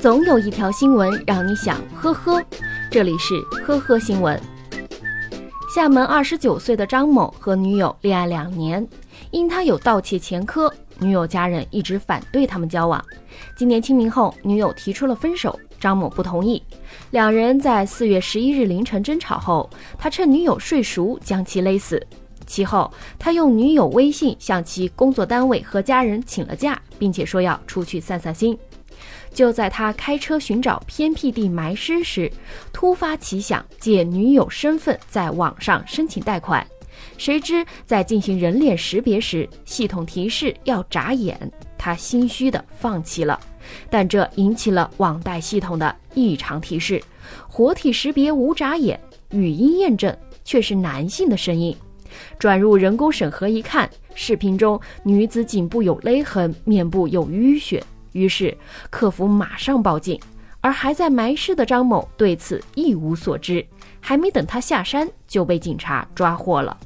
总有一条新闻让你想呵呵。这里是呵呵新闻。厦门二十九岁的张某和女友恋爱两年，因他有盗窃前科，女友家人一直反对他们交往。今年清明后，女友提出了分手，张某不同意。两人在四月十一日凌晨争吵后，他趁女友睡熟将其勒死。其后，他用女友微信向其工作单位和家人请了假，并且说要出去散散心。就在他开车寻找偏僻地埋尸时，突发奇想借女友身份在网上申请贷款。谁知在进行人脸识别时，系统提示要眨眼，他心虚的放弃了。但这引起了网贷系统的异常提示：活体识别无眨眼，语音验证却是男性的声音。转入人工审核一看，视频中女子颈部有勒痕，面部有淤血。于是客服马上报警，而还在埋尸的张某对此一无所知。还没等他下山，就被警察抓获了。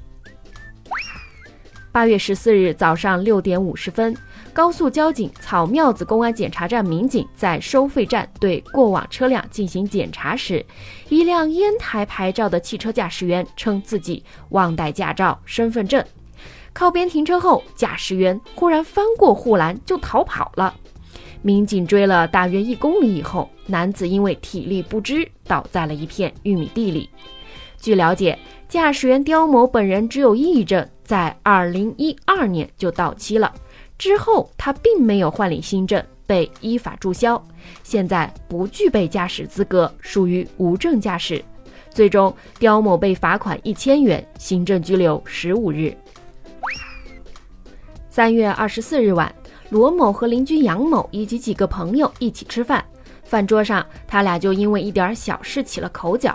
八月十四日早上六点五十分，高速交警草庙子公安检查站民警在收费站对过往车辆进行检查时，一辆烟台牌照的汽车驾驶员称自己忘带驾照、身份证，靠边停车后，驾驶员忽然翻过护栏就逃跑了。民警追了大约一公里以后，男子因为体力不支倒在了一片玉米地里。据了解，驾驶员刁某本人只有抑郁症。在二零一二年就到期了，之后他并没有换领新证，被依法注销，现在不具备驾驶资格，属于无证驾驶。最终，刁某被罚款一千元，行政拘留十五日。三月二十四日晚，罗某和邻居杨某以及几个朋友一起吃饭，饭桌上他俩就因为一点小事起了口角。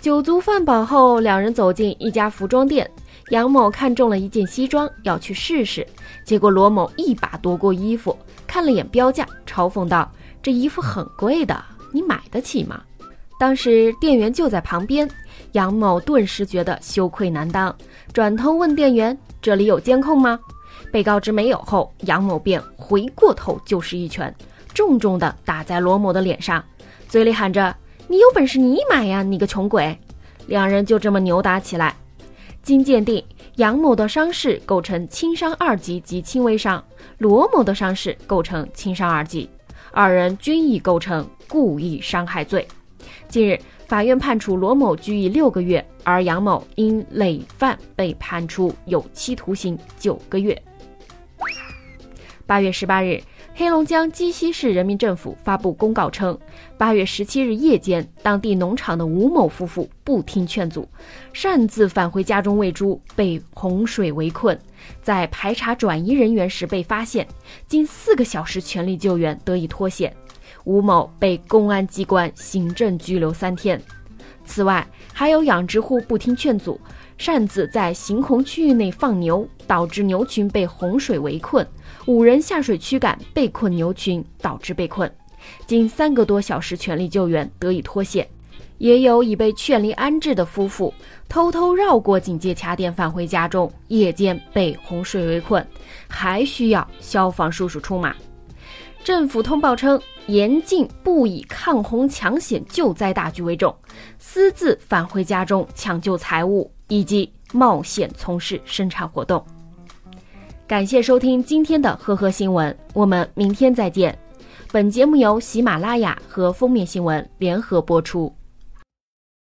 酒足饭饱后，两人走进一家服装店。杨某看中了一件西装，要去试试，结果罗某一把夺过衣服，看了眼标价，嘲讽道：“这衣服很贵的，你买得起吗？”当时店员就在旁边，杨某顿时觉得羞愧难当，转头问店员：“这里有监控吗？”被告知没有后，杨某便回过头就是一拳，重重的打在罗某的脸上，嘴里喊着：“你有本事你买呀，你个穷鬼！”两人就这么扭打起来。经鉴定，杨某的伤势构成轻伤二级及轻微伤，罗某的伤势构成轻伤二级，二人均已构成故意伤害罪。近日，法院判处罗某拘役六个月，而杨某因累犯被判处有期徒刑九个月。八月十八日。黑龙江鸡西市人民政府发布公告称，八月十七日夜间，当地农场的吴某夫妇不听劝阻，擅自返回家中喂猪，被洪水围困，在排查转移人员时被发现，近四个小时全力救援得以脱险，吴某被公安机关行政拘留三天。此外，还有养殖户不听劝阻。擅自在行洪区域内放牛，导致牛群被洪水围困，五人下水驱赶被困牛群，导致被困。经三个多小时全力救援，得以脱险。也有已被劝离安置的夫妇，偷偷绕过警戒卡点返回家中，夜间被洪水围困，还需要消防叔叔出马。政府通报称，严禁不以抗洪抢险救灾大局为重，私自返回家中抢救财物。以及冒险从事生产活动。感谢收听今天的呵呵新闻，我们明天再见。本节目由喜马拉雅和封面新闻联合播出。